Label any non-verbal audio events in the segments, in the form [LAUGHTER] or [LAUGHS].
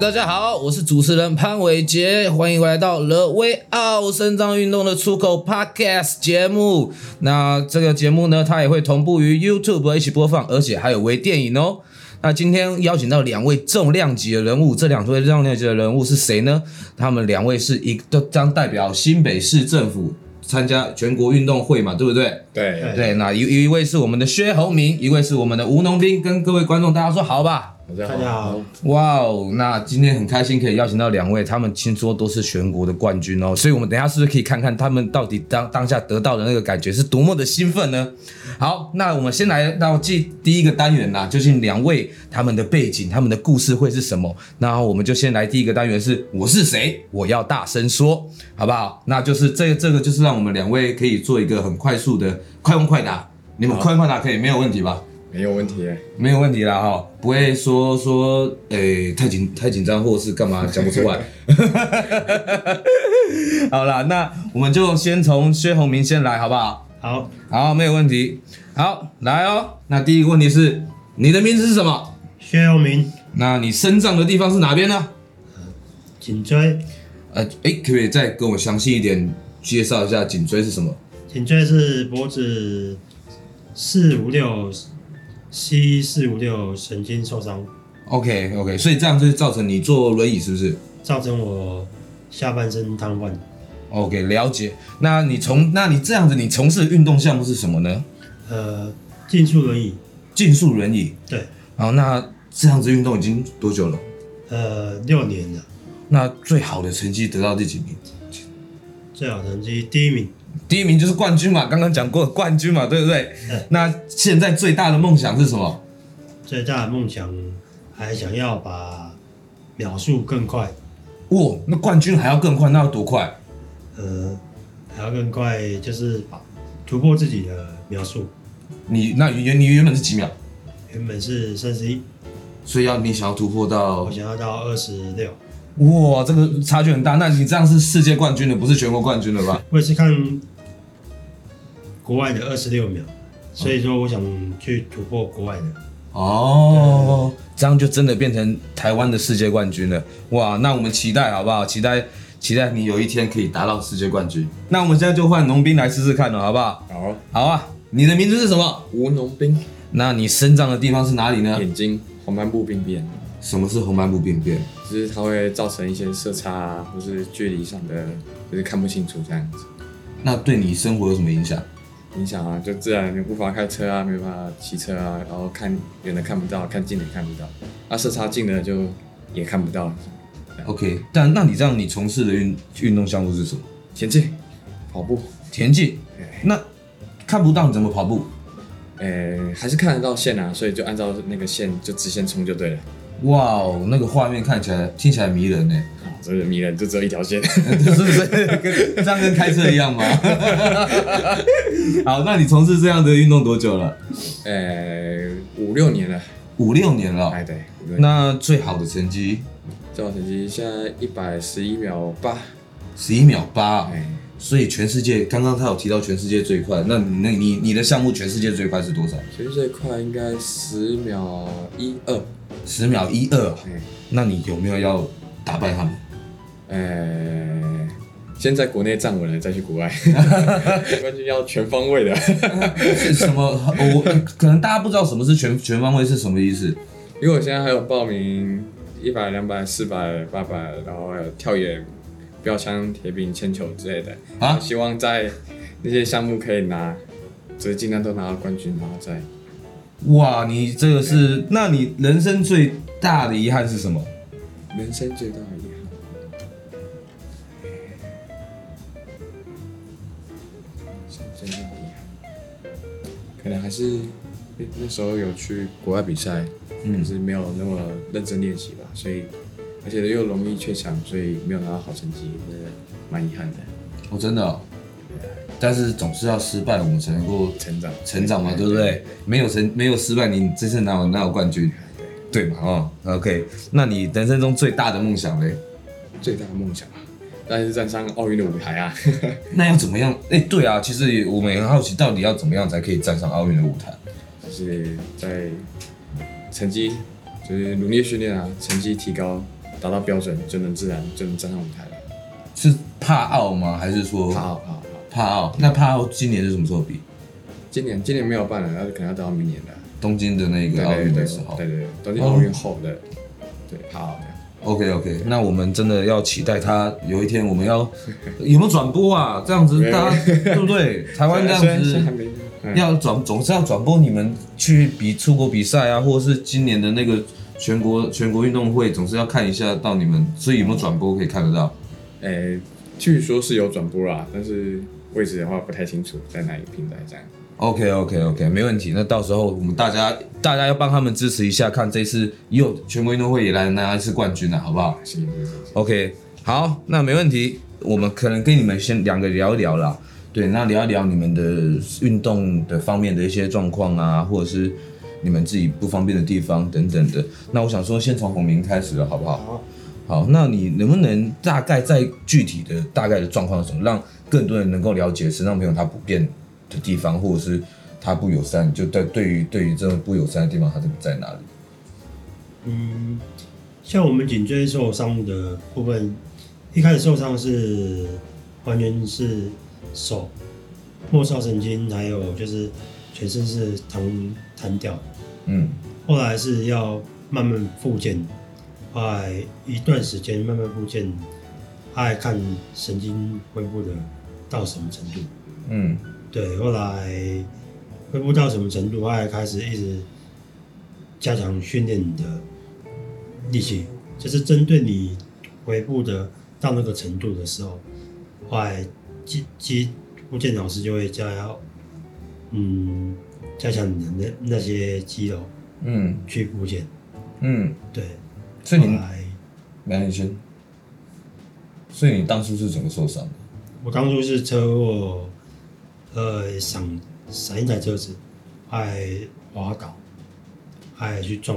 大家好，我是主持人潘伟杰，欢迎来到 The Way Out 身障运动的出口 Podcast 节目。那这个节目呢，它也会同步于 YouTube 一起播放，而且还有微电影哦。那今天邀请到两位重量级的人物，这两位重量级的人物是谁呢？他们两位是一都将代表新北市政府参加全国运动会嘛，对不对？对对。那一一位是我们的薛宏明，一位是我们的吴农兵，跟各位观众大家说好吧。大家好，哇哦，那今天很开心可以邀请到两位，他们听说都是全国的冠军哦，所以我们等一下是不是可以看看他们到底当当下得到的那个感觉是多么的兴奋呢？好，那我们先来到第第一个单元啦，究竟两位他们的背景、他们的故事会是什么？那我们就先来第一个单元是我是谁？我要大声说，好不好？那就是这个这个就是让我们两位可以做一个很快速的快问快答，你们快问快答可以没有问题吧？没有问题，没有问题啦哈，不会说说诶、欸、太紧太紧张或者是干嘛讲不出来。[LAUGHS] 好啦，那我们就先从薛宏明先来，好不好？好，好，没有问题。好，来哦。那第一个问题是，你的名字是什么？薛耀明。那你身障的地方是哪边呢？颈椎。呃，哎，可不可以再跟我详细一点介绍一下颈椎是什么？颈椎是脖子四五六。C 四五六神经受伤，OK OK，所以这样就造成你坐轮椅是不是？造成我下半身瘫痪。OK，了解。那你从那你这样子，你从事的运动项目是什么呢？呃，竞速轮椅。竞速轮椅。对。好，那这样子运动已经多久了？呃，六年了。那最好的成绩得到第几名？最好成绩第一名。第一名就是冠军嘛，刚刚讲过冠军嘛，对不对？对。那现在最大的梦想是什么？最大的梦想还想要把秒数更快。哇，那冠军还要更快，那要多快？呃，还要更快，就是突破自己的描述。你那原你原本是几秒？原本是三十一，所以要你想要突破到？我想要到二十六。哇，这个差距很大。那你这样是世界冠军的，不是全国冠军了吧？[LAUGHS] 我也是看国外的二十六秒，所以说我想去突破国外的。哦，这样就真的变成台湾的世界冠军了。哇，那我们期待好不好？期待期待你有一天可以达到世界冠军。那我们现在就换农兵来试试看了，好不好？好，好啊。你的名字是什么？吴农兵。那你生长的地方是哪里呢？眼睛红斑部病变。什么是红斑部病变？就是它会造成一些色差啊，或是距离上的，就是看不清楚这样子。那对你生活有什么影响？影响啊，就自然你无法开车啊，没办法骑车啊，然后看远的看不到，看近的看不到。啊，色差近的就也看不到。OK，但那你这样，你从事的运运动项目是什么？田径、跑步。田径。那看不到你怎么跑步？诶、欸，还是看得到线啊，所以就按照那个线就直线冲就对了。哇哦，那个画面看起来、听起来迷人呢。啊，这个迷人，就只有一条线，[LAUGHS] 是不是？跟 [LAUGHS] 这样跟开车一样吗？[LAUGHS] 好，那你从事这样的运动多久了？呃、欸，五六年了。五六年了。哎，对。那最好的成绩？最好成绩现在一百十一秒八。十一秒八。哎。所以全世界，刚刚他有提到全世界最快，那你那你你的项目全世界最快是多少？全世界最快应该十秒一二。十秒一二，那你有没有要打败他们？呃、欸，先在国内站稳了，再去国外。[LAUGHS] 冠军要全方位的。是什么？我可能大家不知道什么是全全方位是什么意思。因为我现在还有报名一百、两百、四百、八百，然后还有跳远、标枪、铁饼、铅球之类的。啊，希望在那些项目可以拿，就是尽量都拿到冠军，然后再。哇，你这个是？那你人生最大的遗憾是什么？人生最大的遗憾，最大的遗憾，可能还是那时候有去国外比赛，嗯，可是没有那么认真练习吧，所以而且又容易缺场，所以没有拿到好成绩，蛮遗憾的。哦，真的哦。但是总是要失败，我们才能够成长，成长嘛，对不对？没有成，没有失败，你真是哪有哪有冠军？对嘛？哦，OK。那你人生中最大的梦想嘞？最大的梦想啊，当然是站上奥运的舞台啊。[LAUGHS] 那要怎么样？哎，对啊，其实我们也很好奇，到底要怎么样才可以站上奥运的舞台？就是在成绩，就是努力训练啊，成绩提高，达到标准，就能自然就能站上舞台了。是怕奥吗？还是说怕奥怕奥帕奥？那怕奥今年是什么时候比？今年今年没有办了，那就可能要等到明年的。东京的那个奥运的时候，对对对，东京奥运后的，对怕奥的。OK OK，那我们真的要期待他有一天我们要 [LAUGHS] 有没有转播啊？这样子大家对不对？台湾这样子 [LAUGHS] 要转总是要转播你们去比出国比赛啊，或者是今年的那个全国全国运动会，总是要看一下到你们，所以有没有转播可以看得到？诶，据说是有转播啦，但是位置的话不太清楚在哪一个平台这样。OK OK OK，没问题。那到时候我们大家大家要帮他们支持一下，看这次又全国运动会也来拿一次冠军了，好不好？行行行。OK，好，那没问题。我们可能跟你们先两个聊一聊啦。对，那聊一聊你们的运动的方面的一些状况啊，或者是你们自己不方便的地方等等的。那我想说，先从洪明开始了，好不好？好。好，那你能不能大概在具体的大概的状况是什么，让更多人能够了解，身障朋友他不便的地方，或者是他不友善，就对对于对于这种不友善的地方，他是在哪里？嗯，像我们颈椎受伤的部分，一开始受伤是完全是手末梢神经，还有就是全身是弹弹掉。嗯，后来是要慢慢复健，后来一段时间慢慢复健，还看神经恢复的到什么程度。嗯。对，后来恢复到什么程度，后来开始一直加强训练你的力气，就是针对你恢复的到那个程度的时候，后来肌肌复健老师就会加要嗯加强你的那那些肌肉，嗯，去复健，嗯，对，所以你来，梁宇轩，所以你当初是怎么受伤的？我当初是车祸。呃，闪闪一台车子，还滑倒，还去撞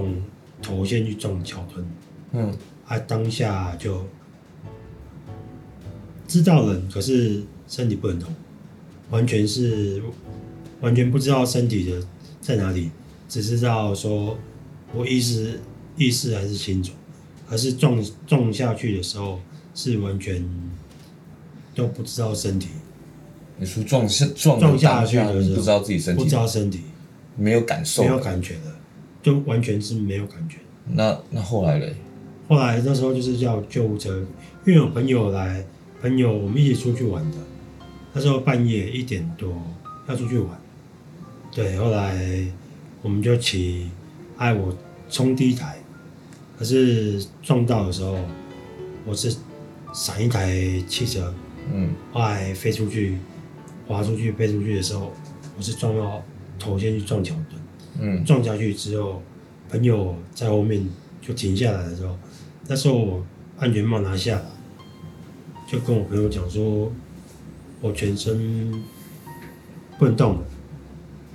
头先去撞桥墩，嗯，还当下就知道了，可是身体不能动，完全是完全不知道身体的在哪里，只知道说我意识意识还是清楚，可是撞撞下去的时候是完全都不知道身体。你说撞下撞撞下去的时候，不知道自己身体，不知道身体，没有感受，没有感觉的，就完全是没有感觉。那那后来嘞？后来那时候就是叫救护车，因为有朋友来，朋友我们一起出去玩的，那时候半夜一点多要出去玩，对，后来我们就骑，哎，我冲第一台，可是撞到的时候，我是闪一台汽车，嗯，后来飞出去。滑出去、飞出去的时候，我是撞到头先去撞桥墩，嗯，撞下去之后，朋友在后面就停下来的时候，那时候我安全帽拿下来，就跟我朋友讲说，我全身不能动了，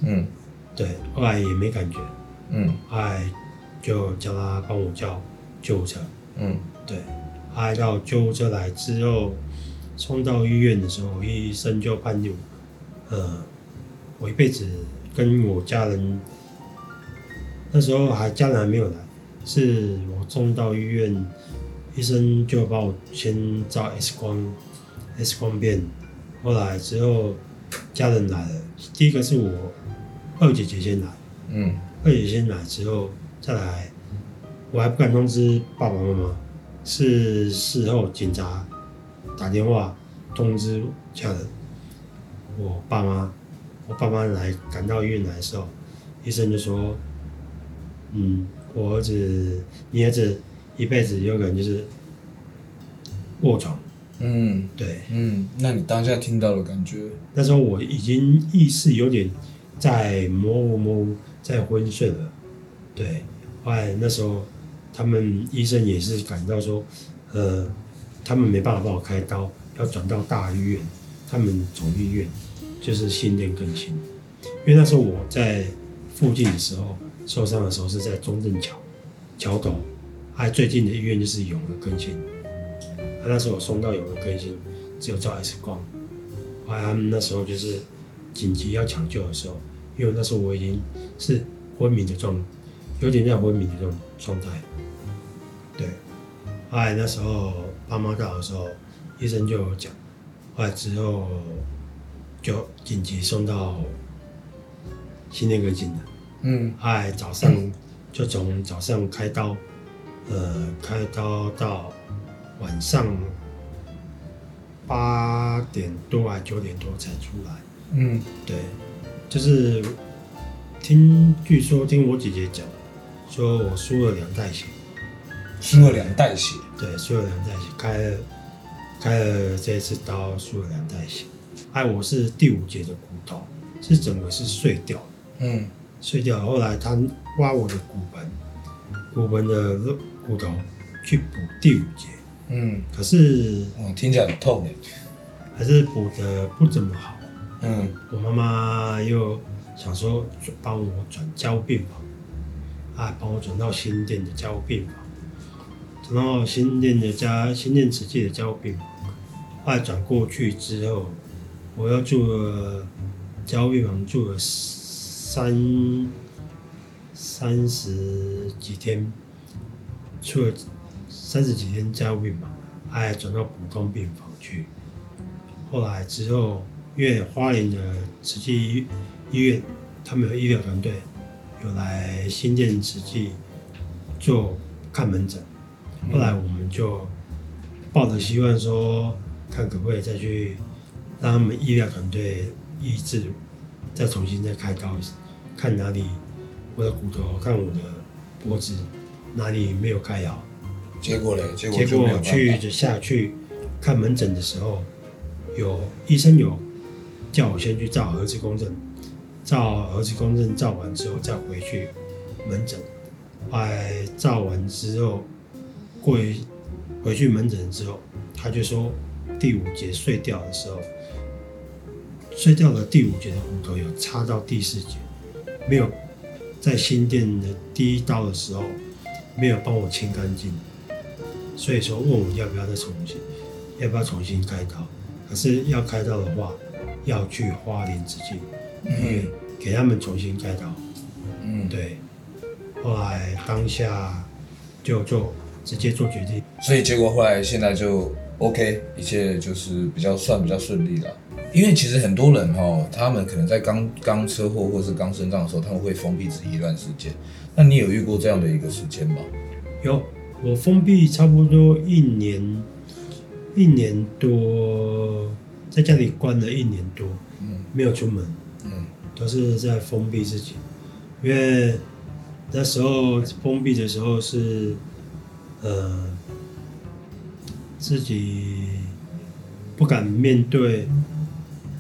嗯，对，后来也没感觉，嗯，后来就叫他帮我叫救护车，嗯，对，后来到救护车来之后。送到医院的时候，医生就判定我，呃，我一辈子跟我家人，那时候还家人还没有来，是我送到医院，医生就把我先照 X 光，X 光片，后来之后家人来了，第一个是我二姐姐先来，嗯，二姐姐先来之后再来，我还不敢通知爸爸妈妈，是事后警察。打电话通知家人，我爸妈，我爸妈来赶到医院来的时候，医生就说：“嗯，我儿子，你儿子一辈子有可能就是卧床。”嗯，对，嗯，那你当下听到的感觉？那时候我已经意识有点在模糊模糊，在昏睡了。对，后来那时候他们医生也是感到说，呃。他们没办法帮我开刀，要转到大医院。他们总医院就是新店更新，因为那时候我在附近的时候受伤的时候是在中正桥桥头，还最近的医院就是永和更新。那时候我送到永和更新，只有照 X 光。后来他们那时候就是紧急要抢救的时候，因为那时候我已经是昏迷的状，有点像昏迷的这种状态。对，后来那时候爸妈到的时候，医生就有讲，后来之后就紧急送到心内科进的。嗯，后来早上就从早上开刀，呃，开刀到晚上八点多还九点多才出来。嗯，对，就是听据说听我姐姐讲，说我输了两袋血。输了两袋血。对，输了两袋血，开了开了这一次刀，输了两袋血。哎，我是第五节的骨头，是整个是碎掉的。嗯，碎掉。后来他挖我的骨盆，骨盆的肉骨头去补第五节。嗯，可是我，听起来很痛诶。还是补的不怎么好。嗯，我妈妈又想说帮我转加护病房，啊，帮我转到新店的加护病房。转到新店的家新店慈济的加护病房，后来转过去之后，我要住了加护病房住了三三十几天，住了三十几天加护病房，还转到普通病房去。后来之后，因为花莲的慈济医医院，他们有医疗团队，有来新建慈济做看门诊。后来我们就抱着希望说，看可不可以再去让他们医疗团队医治，再重新再开刀，看哪里我的骨头，看我的脖子哪里没有开好。结果嘞？结果结果去就下去看门诊的时候，有医生有叫我先去照核磁共振，照核磁共振照完之后再回去门诊。后来照完之后。过一回去门诊之后，他就说第五节碎掉的时候，碎掉的第五节的骨头有插到第四节，没有在新店的第一刀的时候没有帮我清干净，所以说问我要不要再重新，要不要重新开刀？可是要开刀的话，要去花莲慈济医院给他们重新开刀。嗯，对。后来当下就做。直接做决定，所以结果后来现在就 OK，一切就是比较算比较顺利了。因为其实很多人哈，他们可能在刚刚车祸或是刚生障的时候，他们会封闭自己一段时间。那你有遇过这样的一个时间吗？有，我封闭差不多一年，一年多，在家里关了一年多，嗯，没有出门，嗯，都是在封闭自己，因为那时候封闭的时候是。呃，自己不敢面对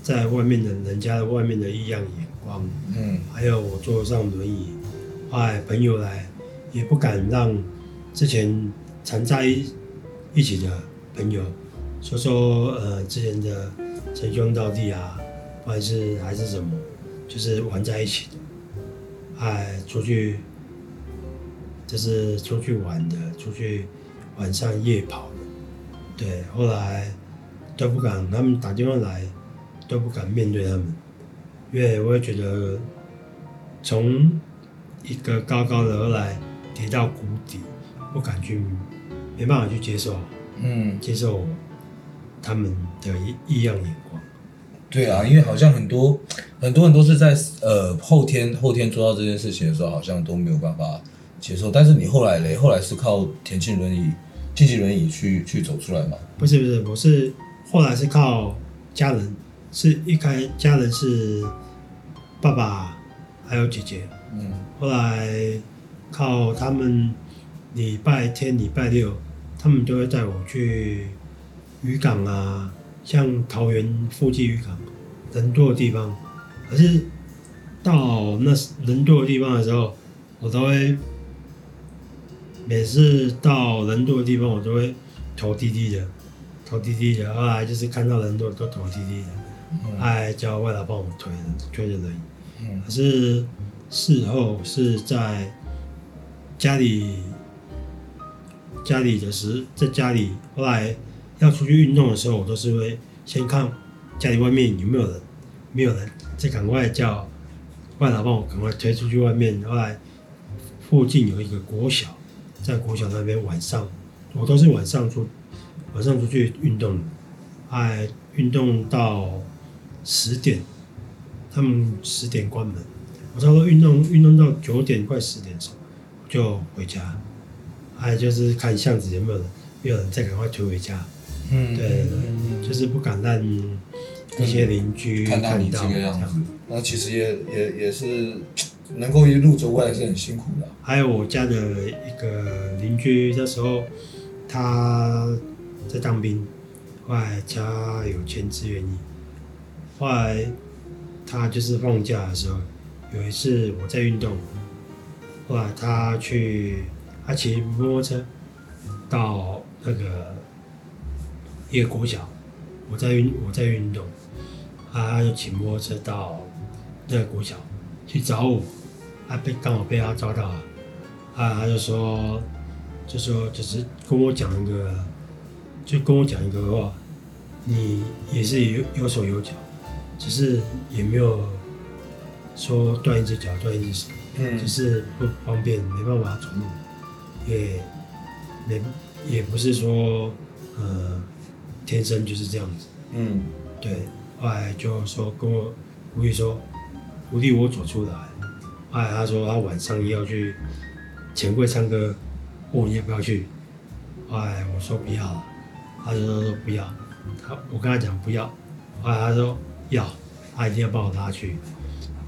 在外面的人家的外面的异样眼光，嗯，还有我坐上轮椅，哎，朋友来也不敢让之前常在一起的朋友说说呃之前的称兄道弟啊，还是还是什么，就是玩在一起的，哎，出去。就是出去玩的，出去晚上夜跑的，对，后来都不敢，他们打电话来都不敢面对他们，因为我也觉得从一个高高的而来跌到谷底，不敢去，没办法去接受，嗯，接受他们的异样眼光。对啊，因为好像很多很多人都是在呃后天后天做到这件事情的时候，好像都没有办法。接受，但是你后来嘞？后来是靠田径轮椅、竞技轮椅去去走出来吗？不是不是，我是后来是靠家人，是一开家人是爸爸还有姐姐，嗯，后来靠他们礼拜天、礼拜六，他们都会带我去渔港啊，像桃园附近渔港人多的地方，可是到那人多的地方的时候，我都会。每次到人多的地方，我都会头低低的，头低低的。后来就是看到人多都头低低的，还叫外劳帮我推推着轮椅。可是事后是在家里家里的时，在家里后来要出去运动的时候，我都是会先看家里外面有没有人，没有人再赶快叫外劳帮我赶快推出去外面。后来附近有一个国小。在国小那边晚上我都是晚上出晚上出去运动，哎，运动到十点，他们十点关门，我差不多运动运动到九点快十点的时候就回家，哎，就是看巷子有没有人，没有人再赶快推回家。嗯，对对对，就是不敢让一些邻居看到你这个样子。那其实也也也是能够一路走过来是很辛苦的。还有我家的一个邻居，那时候他在当兵，后来家有签志愿役，后来他就是放假的时候，有一次我在运动，后来他去他骑摩托车到那个。一个国小，我在运我在运动，他就骑摩托车到那个国小去找我，他被刚好被他抓到了，啊，他就说，就说就是跟我讲一个，就跟我讲一个话，你也是有有手有脚，只是也没有说断一只脚断一只手，嗯，只是不方便没办法走路，也也也不是说呃。天生就是这样子，嗯，对，后来就说跟我鼓励说，鼓励我走出来。后来他说他晚上要去钱柜唱歌，问我要不要去。后来我说不要了，他就说不要，他我跟他讲不要。后来他说要，他一定要帮我拉去。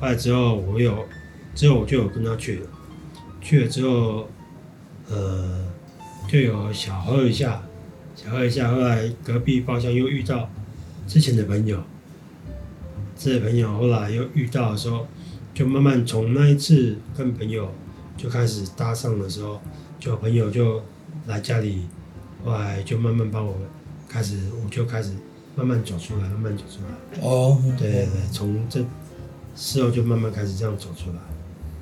后来之后我有，之后我就有跟他去了，去了之后，呃，就有小喝一下。小喝一下，后来隔壁包厢又遇到之前的朋友，这朋友后来又遇到的时候，就慢慢从那一次跟朋友就开始搭上的时候，就朋友就来家里，后来就慢慢帮我开始，我就开始慢慢走出来，慢慢走出来。哦，对对对，从这事后就慢慢开始这样走出来。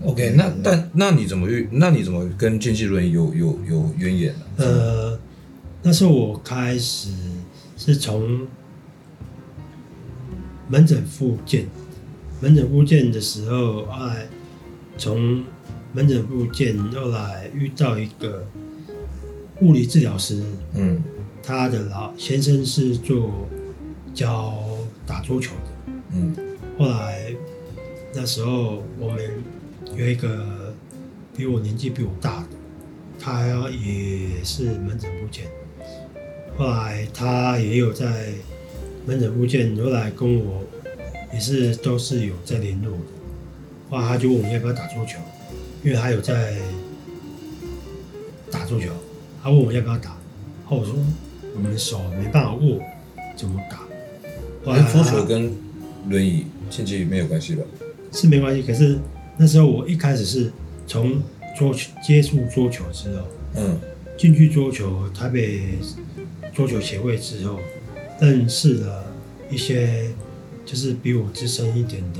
OK，那但那你怎么遇？那你怎么跟经济轮椅有有有渊源呢？呃。那时候我开始是从门诊复健，门诊复健的时候，后来从门诊复健，后来遇到一个物理治疗师，嗯，他的老先生是做教打桌球的，嗯，后来那时候我们有一个比我年纪比我大的，他也是门诊复健。后来他也有在门诊复健，后来跟我也是都是有在联络的。后来他就问我要不要打桌球，因为他有在打桌球，他问我要不要打，然后我说我们手没办法握，怎么打？后来桌球跟轮椅竞技没有关系吧？是没关系，可是那时候我一开始是从桌接触桌球之后，嗯，进去桌球台北。桌球协会之后，认识了一些就是比我资深一点的，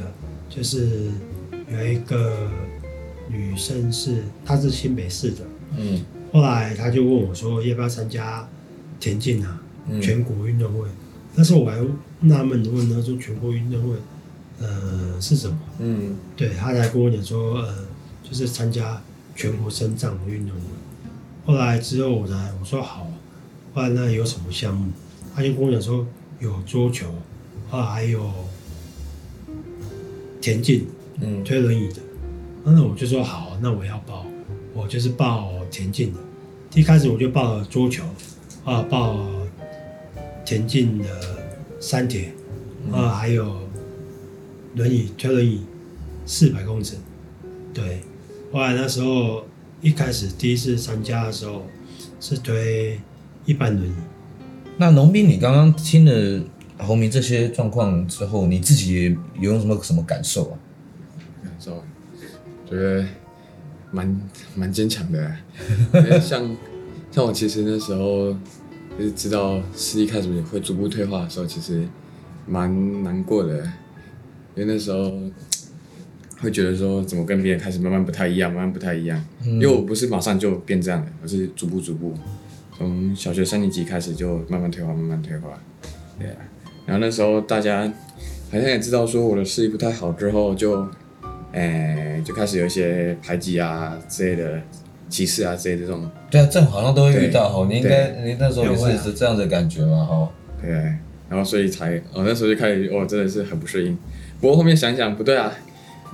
就是有一个女生是，她是新北市的，嗯，后来她就问我说要不要参加田径啊，嗯、全国运动会，那时候我还纳闷的问她说全国运动会，呃是什么？嗯，对，他才跟我讲说，呃，就是参加全国身障的运动会，后来之后我才我说好。后来那有什么项目？他就跟我讲说有桌球，啊还有田径，嗯，推轮椅的。那我就说好，那我要报，我就是报田径的。一开始我就报了桌球，啊报田径的三铁，啊还有轮椅推轮椅四百公尺。对，后来那时候一开始第一次参加的时候是推。一般轮椅。那农民，你刚刚听了鸿铭这些状况之后，你自己有用什么什么感受啊？感受，觉得蛮蛮坚强的。[LAUGHS] 像像我其实那时候就是知道视力开始会逐步退化的时候，其实蛮难过的，因为那时候会觉得说，怎么跟别人开始慢慢不太一样，慢慢不太一样。嗯、因为我不是马上就变这样的，我是逐步逐步。从小学三年级开始就慢慢退化，慢慢退化，对啊。然后那时候大家好像也知道说我的视力不太好，之后就，诶、欸，就开始有一些排挤啊之类的歧视啊之类的这种。对啊，这好像都会遇到哈。你应该对你那时候也是是这样的感觉嘛哈。对，然后所以才哦那时候就开始哦真的是很不适应。不过后面想想不对啊，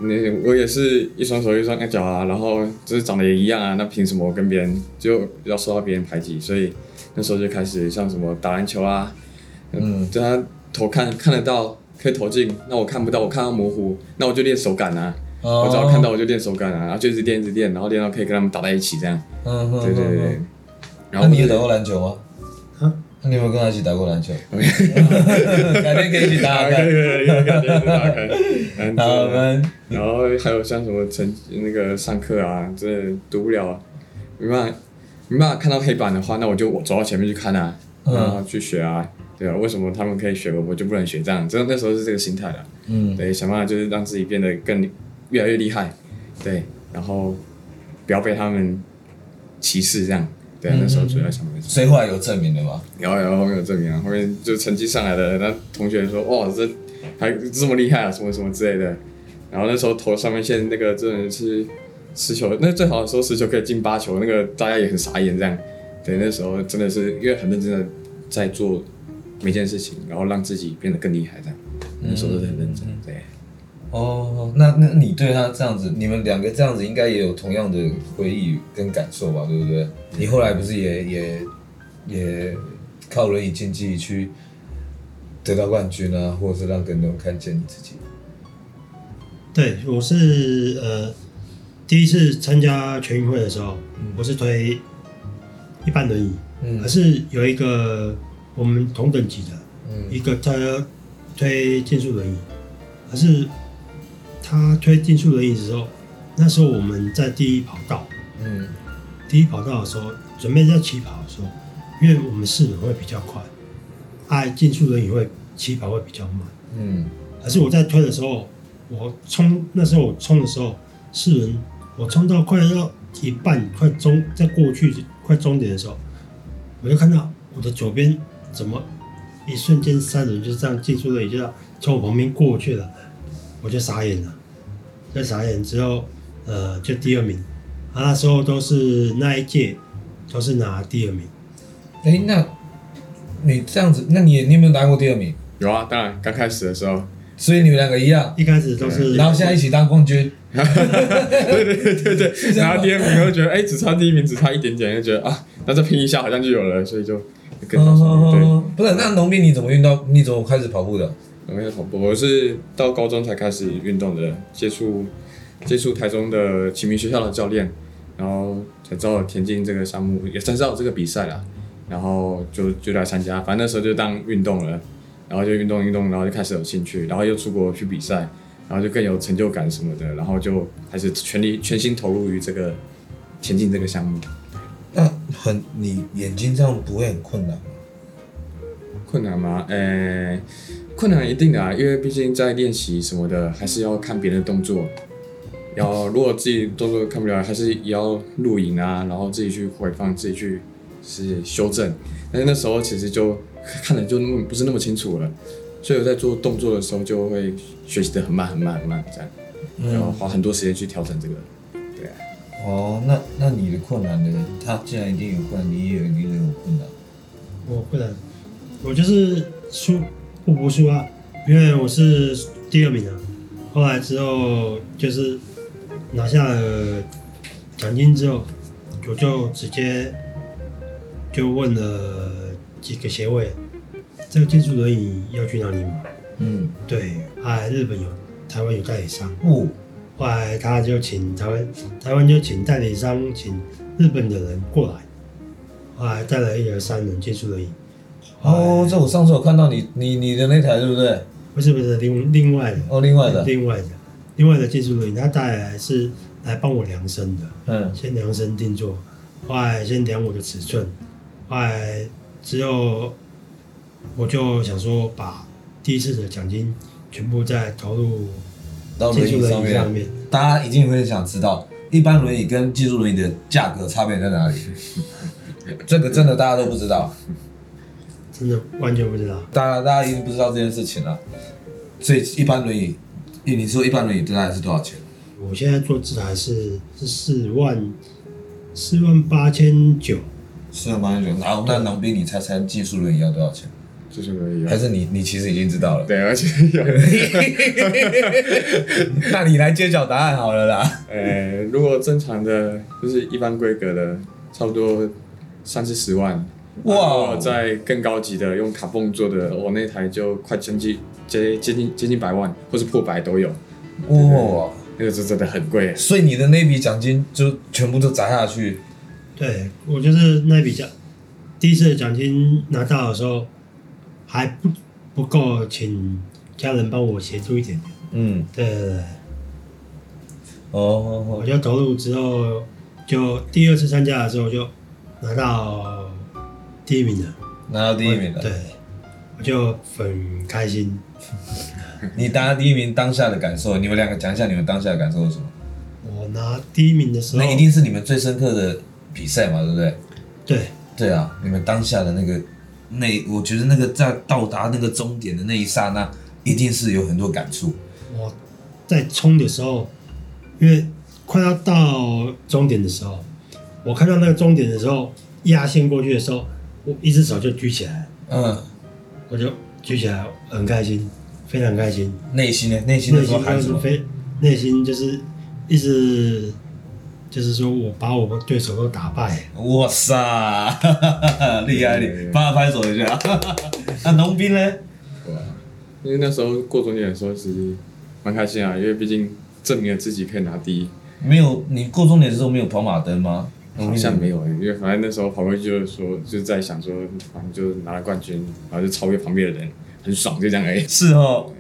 那我也是一双手一双脚啊，然后就是长得也一样啊，那凭什么我跟别人就要受到别人排挤？所以那时候就开始像什么打篮球啊，嗯，就他投看看得到可以投进，那我看不到，我看到模糊，那我就练手感啊。我只要看到我就练手感啊，然后就一直练一直练，然后练到可以跟他们打在一起这样。嗯哼，对对对。然后你有打过篮球吗？啊？那你有没有跟他一起打过篮球？[LAUGHS] 改天可以一起打，可以可以可以可以打开。好，然后还有像什么成那个上课啊，真的读不了，没办法没办法看到黑板的话，那我就我走到前面去看啊，然后去学啊。对啊，为什么他们可以学，我就不能学？这样，真的那时候是这个心态的。嗯，对，想办法就是让自己变得更。越来越厉害，对，然后不要被他们歧视，这样，对啊，那时候主要想的。所以后来有证明的吗？有有后面有证明啊，后面就成绩上来了，那同学说哇，这还这么厉害啊，什么什么之类的。然后那时候投上面线那个真的是十球，那最好的时候十球可以进八球，那个大家也很傻眼这样。对，那时候真的是因为很认真的在做每件事情，然后让自己变得更厉害这样。那时候都是很认真，对。哦，那那你对他这样子，你们两个这样子应该也有同样的回忆跟感受吧，对不对？你后来不是也也也靠轮椅竞技去得到冠军啊，或者是让更多人看见你自己？对，我是呃第一次参加全运会的时候，嗯、我是推一般轮椅，嗯，可是有一个我们同等级的，嗯，一个他推竞速轮椅，可是。他推竞速轮椅的时候，那时候我们在第一跑道，嗯，第一跑道的时候，准备要起跑的时候，因为我们四轮会比较快，哎，竞速轮椅会起跑会比较慢，嗯，可是我在推的时候，我冲那时候我冲的时候，四轮我冲到快要一半，快终在过去快终点的时候，我就看到我的左边怎么一瞬间三轮就这样竞速轮椅就要从我旁边过去了。我就傻眼了，就傻眼之后，呃，就第二名，啊，那时候都是那一届都是拿第二名。哎、欸，那你这样子，那你你有没有拿过第二名？有啊，当然，刚开始的时候。所以你们两个一样，一开始都是，然后现在一起当冠军。[LAUGHS] 对对对对对，拿第二名，就觉得哎、欸，只差第一名，只差一点点，就觉得啊，那再拼一下好像就有了，所以就跟他说。对，不是，那农民你怎么运到？你怎么开始跑步的？没有跑步，我是到高中才开始运动的，接触接触台中的启明学校的教练，然后才知道田径这个项目，也才知道这个比赛啦，然后就就来参加，反正那时候就当运动了，然后就运动运动，然后就开始有兴趣，然后又出国去比赛，然后就更有成就感什么的，然后就开始全力全心投入于这个田径这个项目。那很，你眼睛这样不会很困难吗？困难吗？呃、欸。困难一定的啊，因为毕竟在练习什么的，还是要看别人的动作。要如果自己动作看不了，还是也要录影啊，然后自己去回放，自己去是修正。但是那时候其实就看的就那么不是那么清楚了，所以我在做动作的时候就会学习的很慢很慢很慢这样，然后花很多时间去调整这个。对啊。哦，那那你的困难呢，他既然一定有困难，你也有你也有困难。我困难，我就是输。不服输啊，因为我是第二名啊。后来之后就是拿下了奖金之后，我就直接就问了几个协会，这个竞速轮椅要去哪里买？嗯，对，哎，日本有，台湾有代理商。哦，后来他就请台湾，台湾就请代理商，请日本的人过来，后来带了一二三轮竞速轮椅。哦，这我上次有看到你你你的那台对不对？不是不是，另另外的。哦，另外的。另外的。另外的技术员，他带来是来帮我量身的，嗯，先量身定做，后来先量我的尺寸，后来之后我就想说把第一次的奖金全部再投入到轮椅上面，上面。大家一定会想知道，一般轮椅跟技术轮椅的价格差别在哪里？[LAUGHS] 这个真的大家都不知道。真的完全不知道，大家大家一定不知道这件事情了。所以一般轮椅，你说一般轮椅大概是多少钱？我现在做自还是是四万四万八千九。四万八千九，然后那农兵，你猜猜技术轮椅要多少钱？技术轮椅还是你你其实已经知道了？对，而且 [LAUGHS] 有。[LAUGHS] 那你来揭晓答案好了啦。呃，如果正常的，就是一般规格的，差不多三四十万。哇！在更高级的，用卡蹦做的，我那台就快将近接接近接近百万，或是破百都有。哇！那个是真的很贵。所以你的那笔奖金就全部都砸下去。对，我就是那笔奖，第一次奖金拿到的时候还不不够，请家人帮我协助一点点。嗯，对对对。哦，我就投入之后，就第二次参加的时候就拿到第一名的。拿到第一名了。对，我就很开心。[LAUGHS] 你拿第一名当下的感受，你们两个讲一下你们当下的感受是什么？我拿第一名的时候，那一定是你们最深刻的。比赛嘛，对不对？对对啊，你们当下的那个那，我觉得那个在到达那个终点的那一刹那，一定是有很多感触。我在冲的时候，因为快要到终点的时候，我看到那个终点的时候，压线过去的时候，我一只手就举起来，嗯，我就举起来，很开心，非常开心。内心呢？内心内心就是非内心就是一直。就是说我把我们对手都打败，哇塞，[LAUGHS] 厉害厉害，帮他拍手一下。[LAUGHS] 那农兵呢？哇，因为那时候过终点的时候其实蛮开心啊，因为毕竟证明了自己可以拿第一。没有，你过终点的时候没有跑马灯吗？好像没有，因为反正那时候跑过去就是说，就在想说，反正就拿了冠军，然后就超越旁边的人，很爽，就这样而已。是哦，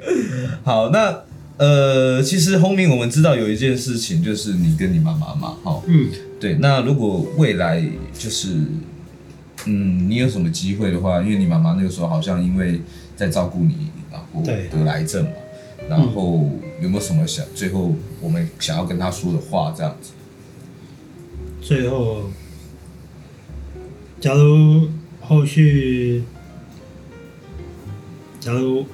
好那。呃，其实鸿铭，我们知道有一件事情，就是你跟你妈妈嘛，哈，嗯，对。那如果未来就是，嗯，你有什么机会的话，因为你妈妈那个时候好像因为在照顾你，然后得癌症嘛，然后有没有什么想最后我们想要跟她说的话这样子？最后，假如后续，假如。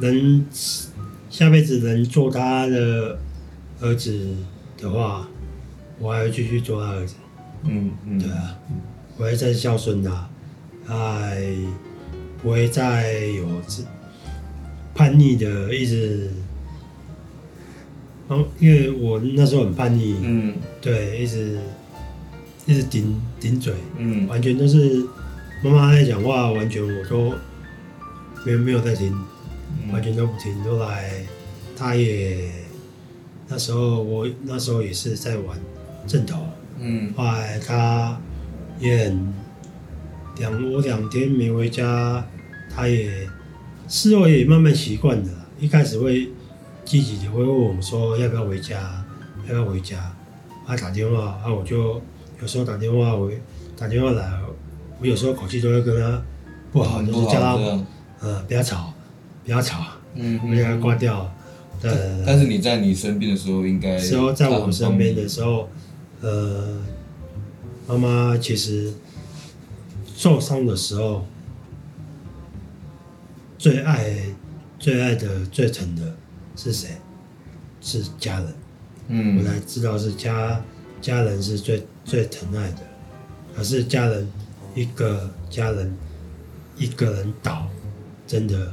能下辈子能做他的儿子的话，我还会继续做他儿子。嗯嗯，对啊，我会再孝顺他，哎，不会再有叛逆的一直。哦，因为我那时候很叛逆，嗯，对，一直一直顶顶嘴，嗯，完全都是妈妈在讲话，完全我都没有没有在听。完全都不听，后来他也那时候我那时候也是在玩正头，嗯，后来他也很两我两天没回家，他也事后也慢慢习惯了。一开始会积极的会问我们说要不要回家，要不要回家，他打电话，啊我就有时候打电话我打电话来，我有时候口气都会跟他不好，就是叫他呃不要吵。不要吵，嗯，我就给他挂掉。对，但是你在你生病的时候，应该时候在我身边的时候，呃，妈妈其实受伤的时候，最爱、最爱的、最疼的是谁？是家人。嗯，我才知道是家家人是最最疼爱的。可是家人一个家人一个人倒，真的。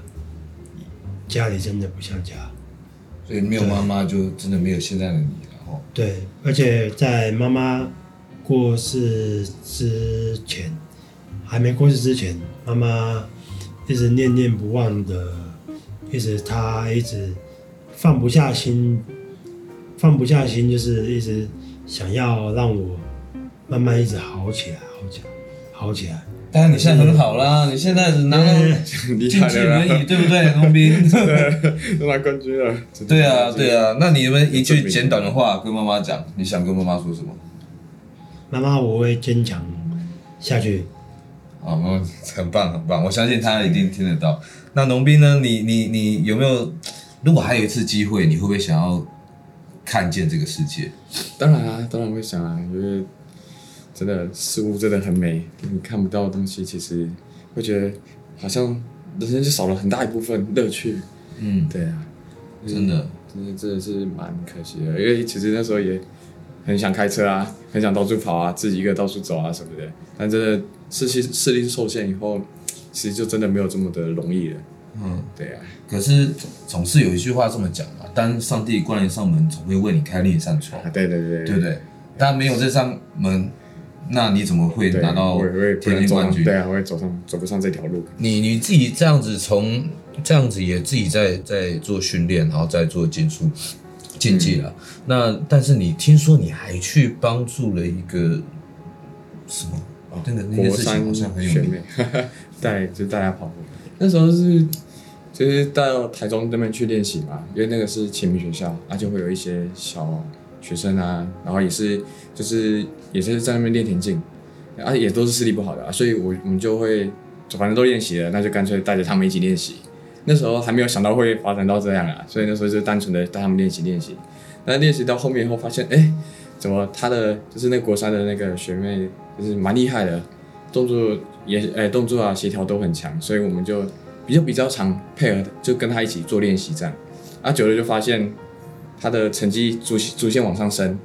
家里真的不像家，所以没有妈妈就真的没有现在的你了。对，而且在妈妈过世之前，还没过世之前，妈妈一直念念不忘的，一直她一直放不下心，放不下心，就是一直想要让我慢慢一直好起来，好起来，好起来。但是你现在很好啦，你现在拿到经济轮椅，对不对，[LAUGHS] 农兵？对，都拿冠军了。对啊，对啊。那你有没有一句简短的话跟妈妈讲？你想跟妈妈说什么？妈妈，我会坚强下去。好，很棒，很棒。我相信她一定听得到。那农兵呢？你你你有没有？如果还有一次机会，你会不会想要看见这个世界？当然啊，当然会想啊，因为。真的事物真的很美，你看不到的东西，其实会觉得好像人生就少了很大一部分乐趣。嗯，对啊，真的，真的真的是蛮可惜的，因为其实那时候也很想开车啊，很想到处跑啊，自己一个到处走啊什么的。但真的视力视力受限以后，其实就真的没有这么的容易了。嗯，对啊。可是总是有一句话这么讲嘛，当上帝关了上门，总会为你开另一扇窗。对对对，对不对？当没有这扇门，那你怎么会拿到冠军？对啊，我也走上走不上这条路。你你自己这样子从这样子也自己在在做训练，然后再做竞速竞技了。嗯、那但是你听说你还去帮助了一个什么？哦，那个那件事情好像很有名。[LAUGHS] 带就大家跑步，那时候是就是到台中那边去练习嘛，因为那个是启明学校，而且会有一些小学生啊，然后也是就是也是在那边练田径，而且也都是视力不好的，啊，所以我我们就会反正都练习了，那就干脆带着他们一起练习。那时候还没有想到会发展到这样啊，所以那时候就单纯的带他们练习练习。那练习到后面以后发现，哎，怎么他的就是那国三的那个学妹就是蛮厉害的，动作也哎动作啊协调都很强，所以我们就比较比较常配合，就跟他一起做练习这样。啊，久了就发现。他的成绩逐逐渐往上升，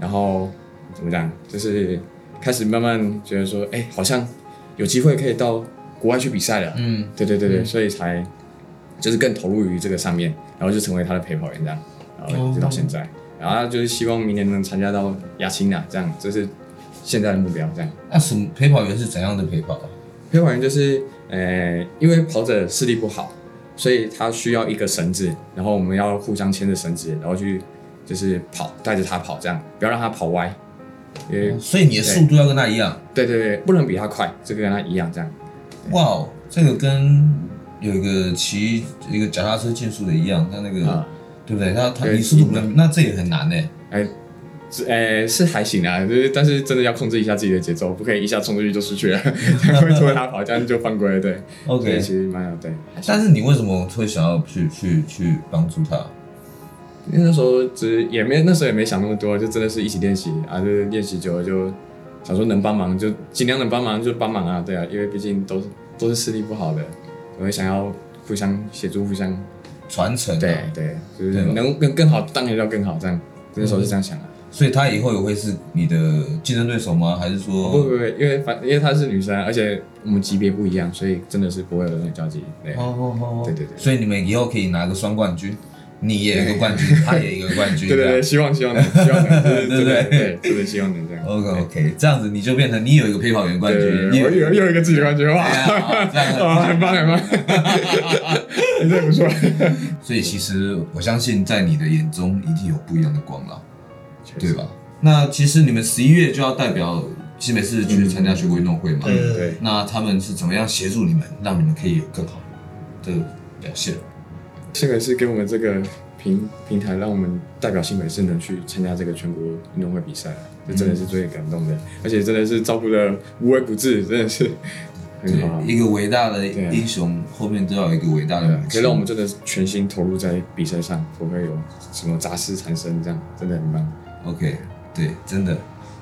然后怎么讲，就是开始慢慢觉得说，哎，好像有机会可以到国外去比赛了。嗯，对对对对，嗯、所以才就是更投入于这个上面，然后就成为他的陪跑员这样，然后一直到现在，哦、然后就是希望明年能参加到亚青啊，这样就是现在的目标。这样，那什么陪跑员是怎样的陪跑啊？陪跑员就是，呃，因为跑者视力不好。所以他需要一个绳子，然后我们要互相牵着绳子，然后去就是跑，带着他跑，这样不要让他跑歪。因为所以你的速度要跟他一样。对对对，不能比他快，这个跟他一样这样。哇哦，这个跟有一个骑一个脚踏车竞速的一样，他那个、啊、对不对？他他你速度不能，那这也很难呢。哎。是，诶、欸，是还行啊，就是，但是真的要控制一下自己的节奏，不可以一下冲出去就出去了，[LAUGHS] 才会拖他跑，这样就犯规了。对，OK，其实蛮有对。但是你为什么会想要去去去帮助他？因为那时候只也没那时候也没想那么多，就真的是一起练习啊，就是练习久了就想说能帮忙就尽量能帮忙就帮忙啊，对啊，因为毕竟都是都是视力不好的，我会想要互相协助、互相传承、啊。对对，就是能更更好，当然要更好，这样那时候是这样想的。所以她以后也会是你的竞争对手吗？还是说不不不，因为反因为她是女生，而且我们级别不一样，所以真的是不会有那种交集。对，哦哦哦，对对对。所以你们以后可以拿个双冠军，你也一个冠军，她也一个冠军。对对对，希望希望能，希望能，[LAUGHS] 对对对，真的希望能这样。OK OK，这样子你就变成你有一个陪跑员冠军，你有又有一个自己的冠军，哇，这样很棒 [LAUGHS] 很棒，真的 [LAUGHS] 不错。所以其实我相信，在你的眼中一定有不一样的光了。对吧？那其实你们十一月就要代表新北市去参加全国运动会嘛？对对对。那他们是怎么样协助你们，让你们可以有更好的表现？新北市给我们这个平平台，让我们代表新北市能去参加这个全国运动会比赛，这真的是最感动的。而且真的是照顾的无微不至，真的是很好。一个伟大的英雄后面都要有一个伟大的人，可以让我们真的全心投入在比赛上，不会有什么杂事产生，这样真的很棒。OK，对，真的，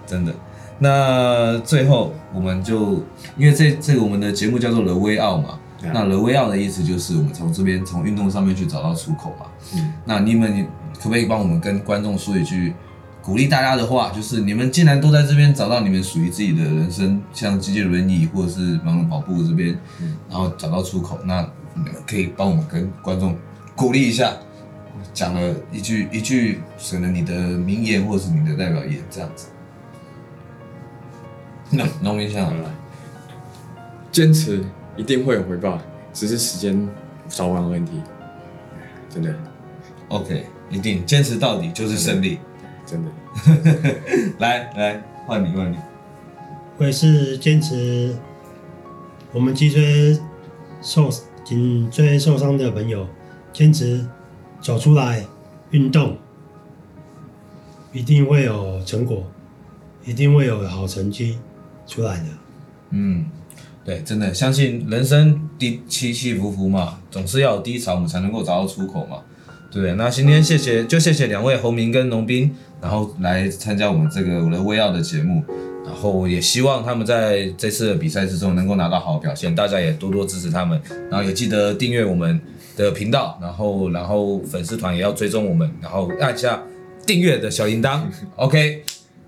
真的。那最后我们就，因为这这个我们的节目叫做 The Way Out 嘛，嗯、那 The Way Out 的意思就是我们从这边从运动上面去找到出口嘛。嗯。那你们可不可以帮我们跟观众说一句鼓励大家的话？就是你们既然都在这边找到你们属于自己的人生，像机械轮椅或者是盲人跑步这边，嗯，然后找到出口，那你们可以帮我们跟观众鼓励一下。讲了一句一句，可能你的名言或是你的代表言这样子。那农民想来，坚持一定会有回报，只是时间早晚问题。真的，OK，一定坚持到底就是胜利，真的。真的 [LAUGHS] 来来，换你换你，我也是坚持。我们脊椎受颈椎受伤的朋友，坚持。走出来运动，一定会有成果，一定会有好成绩出来的。嗯，对，真的相信人生低起起伏伏嘛，总是要有低潮，我们才能够找到出口嘛，对？那今天谢谢，就谢谢两位侯明跟农彬，然后来参加我们这个我的威奥的节目，然后也希望他们在这次的比赛之中能够拿到好表现，大家也多多支持他们，然后也记得订阅我们的频道，然后然后粉丝团也要追踪我们，然后按下订阅的小铃铛。[LAUGHS] OK，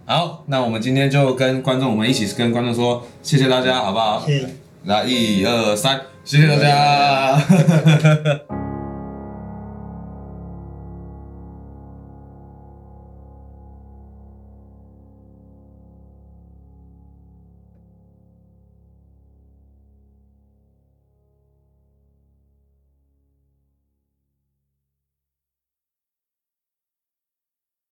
好，那我们今天就跟观众，我们一起跟观众说，谢谢大家，好不好？谢谢。来，一二三，谢谢大家。[LAUGHS] [LAUGHS]